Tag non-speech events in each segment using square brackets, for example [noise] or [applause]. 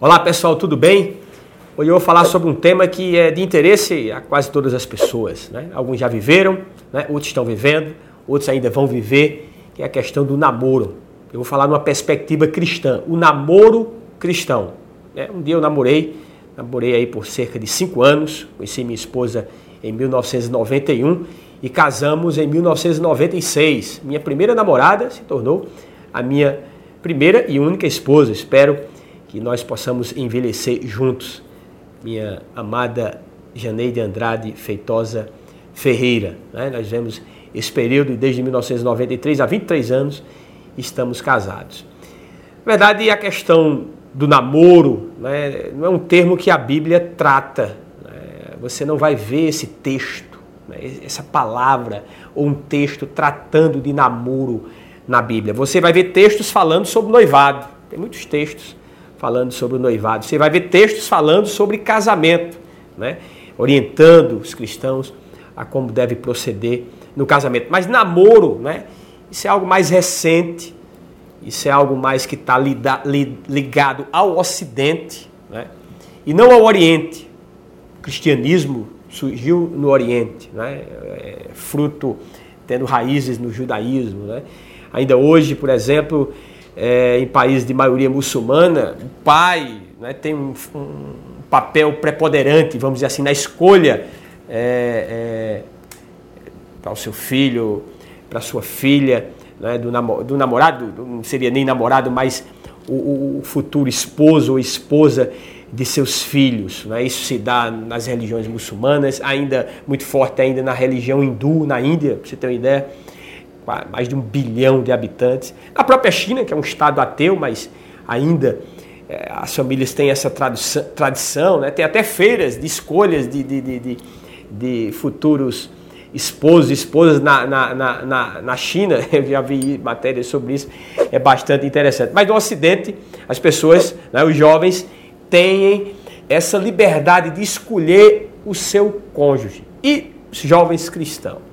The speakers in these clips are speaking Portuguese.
Olá pessoal, tudo bem? Hoje eu vou falar sobre um tema que é de interesse a quase todas as pessoas. Né? Alguns já viveram, né? outros estão vivendo, outros ainda vão viver, que é a questão do namoro. Eu vou falar numa perspectiva cristã, o namoro cristão. Né? Um dia eu namorei, namorei aí por cerca de cinco anos, conheci minha esposa em 1991 e casamos em 1996. Minha primeira namorada se tornou a minha primeira e única esposa. Espero que nós possamos envelhecer juntos. Minha amada Janeide Andrade Feitosa Ferreira. Né? Nós vemos esse período desde 1993, há 23 anos, estamos casados. Na verdade, a questão do namoro né, não é um termo que a Bíblia trata. Né? Você não vai ver esse texto, né, essa palavra ou um texto tratando de namoro na Bíblia. Você vai ver textos falando sobre noivado. Tem muitos textos falando sobre o noivado. Você vai ver textos falando sobre casamento, né? orientando os cristãos a como deve proceder no casamento. Mas namoro, né? isso é algo mais recente, isso é algo mais que está ligado ao Ocidente né? e não ao Oriente. O cristianismo surgiu no Oriente, né? É fruto tendo raízes no judaísmo. Né? Ainda hoje, por exemplo, é, em países de maioria muçulmana, o pai né, tem um, um, papel preponderante, vamos dizer assim, na escolha é, é, para o seu filho, para a sua filha, né, do, namo, do, namorado, não seria nem namorado, mas o, o, futuro esposo ou esposa de seus filhos. Né? Isso se dá nas religiões muçulmanas, ainda muito forte ainda na religião hindu, na Índia, para você ter uma ideia mais de um bilhão de habitantes. Na própria China, que é um estado ateu, mas ainda é, as famílias têm essa tradição, tradição né? tem até feiras de escolhas de, de, de, de, de futuros esposos esposas na, na, na, na, China, [laughs] eu já vi matérias sobre isso, é bastante interessante. Mas no Ocidente, as pessoas, né, os jovens, têm essa liberdade de escolher o seu cônjuge. E jovens cristãos?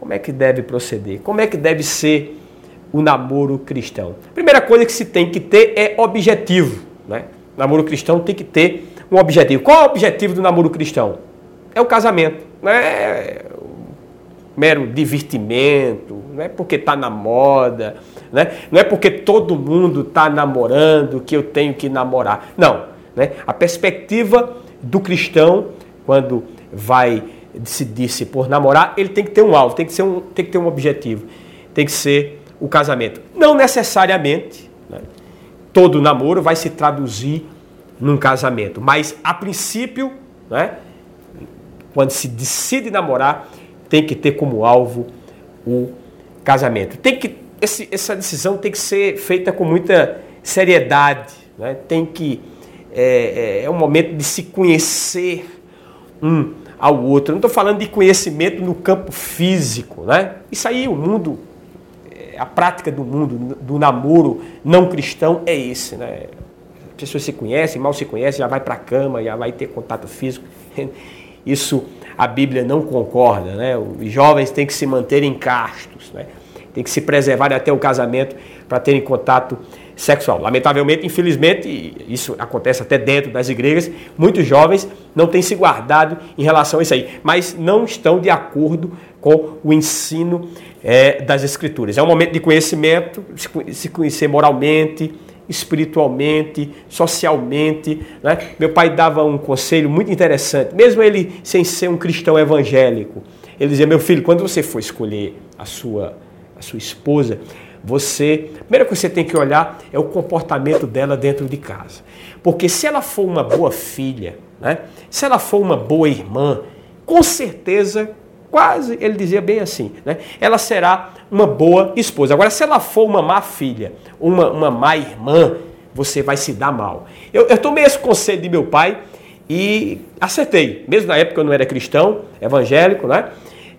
Como é que deve proceder? Como é que deve ser o namoro cristão? Primeira coisa que se tem que ter é objetivo. Né? O namoro cristão tem que ter um objetivo. Qual é o objetivo do namoro cristão? É o casamento. Não é mero divertimento, não é porque está na moda, né? não é porque todo mundo está namorando que eu tenho que namorar. Não. Né? A perspectiva do cristão, quando vai se disse por namorar, ele tem que ter um alvo, tem que, ser um, tem que ter um objetivo, tem que ser o casamento. Não necessariamente né, todo namoro vai se traduzir num casamento, mas a princípio, né, quando se decide namorar, tem que ter como alvo o casamento. Tem que esse, essa decisão tem que ser feita com muita seriedade, né? tem que é, é, é um momento de se conhecer um ao outro. Eu não estou falando de conhecimento no campo físico, né? Isso aí, o mundo, é, a prática do mundo, do namoro não cristão é esse, né? As pessoas se conhecem, mal se conhecem, já vai para a cama, já vai ter contato físico. [laughs] Isso a Bíblia não concorda, né? Os jovens têm que se manter em castos, né? Tem que se preservar até o casamento para terem contato sexual. Lamentavelmente, infelizmente, isso acontece até dentro das igrejas, muitos jovens não têm se guardado em relação a isso aí, mas não estão de acordo com o ensino é, das Escrituras. É um momento de conhecimento, se conhecer moralmente, espiritualmente, socialmente. Né? Meu pai dava um conselho muito interessante, mesmo ele sem ser um cristão evangélico. Ele dizia: Meu filho, quando você for escolher a sua, a sua esposa, você, a primeira coisa que você tem que olhar é o comportamento dela dentro de casa. Porque se ela for uma boa filha, né? se ela for uma boa irmã, com certeza, quase, ele dizia bem assim, né? ela será uma boa esposa. Agora, se ela for uma má filha, uma, uma má irmã, você vai se dar mal. Eu, eu tomei esse conselho de meu pai e acertei. Mesmo na época eu não era cristão, evangélico, né?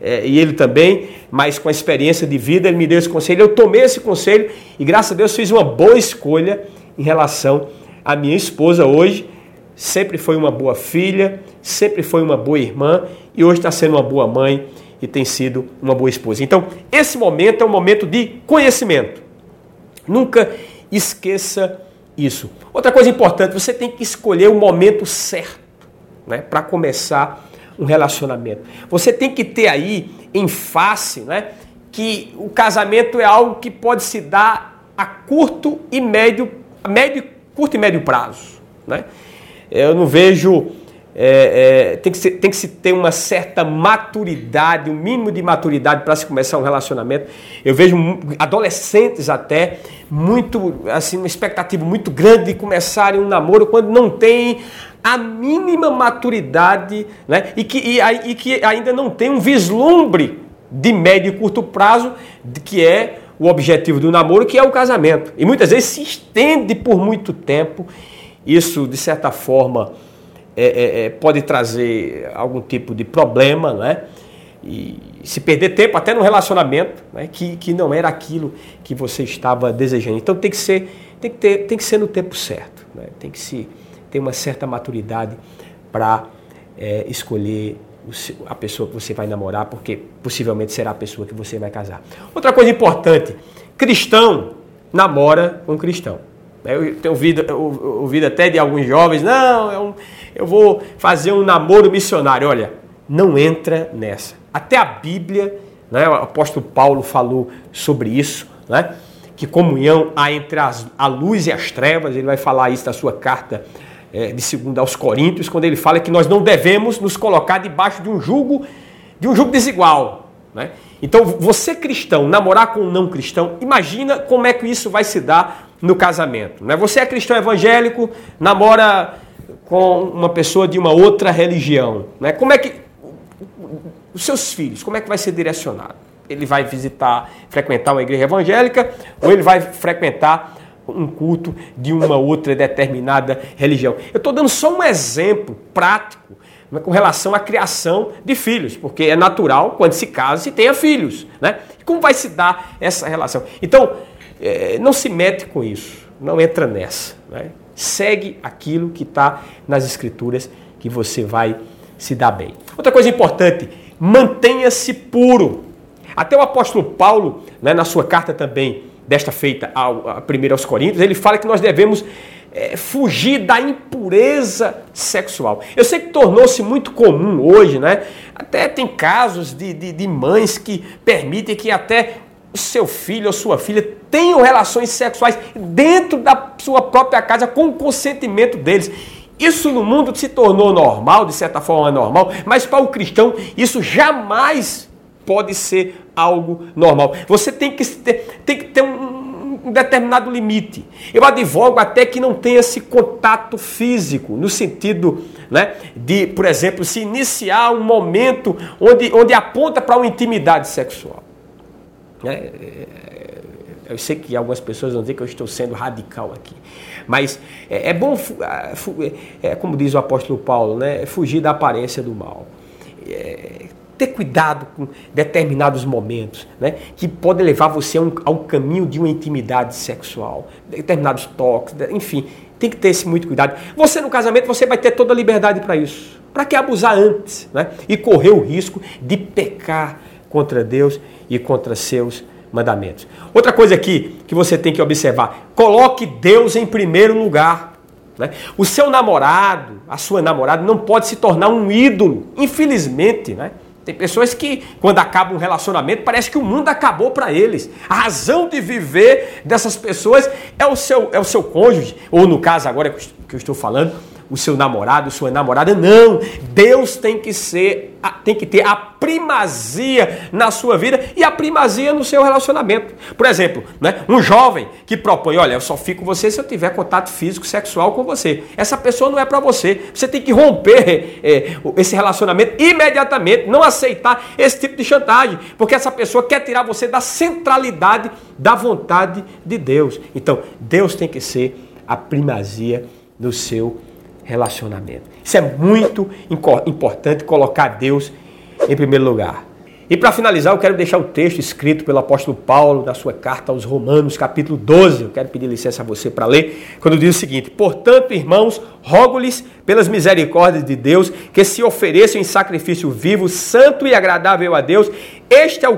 É, e ele também, mas com a experiência de vida, ele me deu esse conselho. Eu tomei esse conselho e, graças a Deus, fiz uma boa escolha em relação à minha esposa hoje. Sempre foi uma boa filha, sempre foi uma boa irmã e hoje está sendo uma boa mãe e tem sido uma boa esposa. Então, esse momento é um momento de conhecimento. Nunca esqueça isso. Outra coisa importante, você tem que escolher o momento certo né, para começar um relacionamento. Você tem que ter aí em face né, que o casamento é algo que pode se dar a curto e médio, médio curto e médio prazo. Né? Eu não vejo é, é, tem, que ser, tem que se ter uma certa maturidade, um mínimo de maturidade para se começar um relacionamento. Eu vejo adolescentes até muito, assim, uma expectativa muito grande de começarem um namoro quando não tem a mínima maturidade, né? E que, e, e que ainda não tem um vislumbre de médio e curto prazo, de, que é o objetivo do namoro, que é o casamento. E muitas vezes se estende por muito tempo. Isso, de certa forma, é, é, é, pode trazer algum tipo de problema, né? E se perder tempo até no relacionamento, né? que, que não era aquilo que você estava desejando. Então tem que ser, tem que ter, tem que ser no tempo certo, né? tem que se ter uma certa maturidade para é, escolher a pessoa que você vai namorar, porque possivelmente será a pessoa que você vai casar. Outra coisa importante: cristão namora com cristão. Eu tenho ouvido, ouvido até de alguns jovens, não, eu, eu vou fazer um namoro missionário. Olha, não entra nessa. Até a Bíblia, né, o apóstolo Paulo falou sobre isso, né, que comunhão há entre as, a luz e as trevas, ele vai falar isso na sua carta é, de segunda aos Coríntios, quando ele fala que nós não devemos nos colocar debaixo de um jugo, de um jugo desigual. Né? Então, você cristão, namorar com um não cristão, imagina como é que isso vai se dar no casamento. Né? Você é cristão evangélico, namora com uma pessoa de uma outra religião. Né? Como é que. Os seus filhos, como é que vai ser direcionado? Ele vai visitar, frequentar uma igreja evangélica ou ele vai frequentar um culto de uma outra determinada religião? Eu estou dando só um exemplo prático né, com relação à criação de filhos, porque é natural, quando se casa, se tenha filhos. Né? Como vai se dar essa relação? Então, é, não se mete com isso, não entra nessa. Né? Segue aquilo que está nas escrituras que você vai se dar bem. Outra coisa importante, mantenha-se puro. Até o apóstolo Paulo, né, na sua carta também, desta feita, ao, a primeira aos Coríntios, ele fala que nós devemos é, fugir da impureza sexual. Eu sei que tornou-se muito comum hoje, né? Até tem casos de, de, de mães que permitem que até seu filho ou sua filha tenham relações sexuais dentro da sua própria casa com o consentimento deles. Isso no mundo se tornou normal, de certa forma normal, mas para o cristão isso jamais pode ser algo normal. Você tem que ter, tem que ter um, um determinado limite. Eu advogo até que não tenha esse contato físico, no sentido né, de, por exemplo, se iniciar um momento onde, onde aponta para uma intimidade sexual. Né? Eu sei que algumas pessoas vão dizer que eu estou sendo radical aqui. Mas é, é bom, é, é, como diz o apóstolo Paulo, né? fugir da aparência do mal. É, ter cuidado com determinados momentos, né? que podem levar você a um, ao caminho de uma intimidade sexual, determinados toques, enfim, tem que ter esse muito cuidado. Você no casamento, você vai ter toda a liberdade para isso. Para que abusar antes né? e correr o risco de pecar contra Deus e contra seus mandamentos. Outra coisa aqui que você tem que observar: coloque Deus em primeiro lugar. Né? O seu namorado, a sua namorada, não pode se tornar um ídolo, infelizmente. Né? Tem pessoas que, quando acaba um relacionamento, parece que o mundo acabou para eles. A razão de viver dessas pessoas é o seu, é o seu cônjuge, ou no caso agora que eu estou falando, o seu namorado, sua namorada. Não! Deus tem que ser, tem que ter a primazia na sua vida e a primazia no seu relacionamento. Por exemplo, né, um jovem que propõe, olha, eu só fico com você se eu tiver contato físico, sexual com você. Essa pessoa não é para você. Você tem que romper é, esse relacionamento imediatamente, não aceitar esse tipo de chantagem, porque essa pessoa quer tirar você da centralidade da vontade de Deus. Então, Deus tem que ser a primazia no seu relacionamento relacionamento. Isso é muito importante colocar Deus em primeiro lugar. E para finalizar, eu quero deixar o texto escrito pelo apóstolo Paulo na sua carta aos Romanos, capítulo 12. Eu quero pedir licença a você para ler, quando diz o seguinte: Portanto, irmãos, rogo-lhes pelas misericórdias de Deus que se ofereçam em sacrifício vivo, santo e agradável a Deus. Este é o,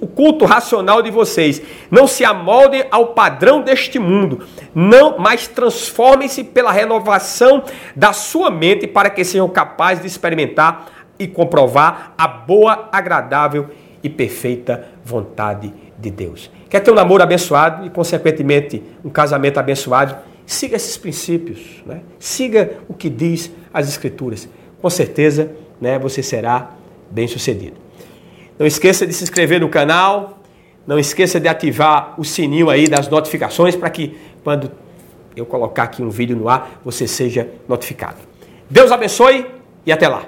o culto racional de vocês. Não se amoldem ao padrão deste mundo, não, mas transformem-se pela renovação da sua mente para que sejam capazes de experimentar e comprovar a boa, agradável e perfeita vontade de Deus. Quer ter um namoro abençoado e, consequentemente, um casamento abençoado? Siga esses princípios, né? siga o que diz as Escrituras. Com certeza, né, você será bem sucedido. Não esqueça de se inscrever no canal, não esqueça de ativar o sininho aí das notificações para que quando eu colocar aqui um vídeo no ar, você seja notificado. Deus abençoe e até lá.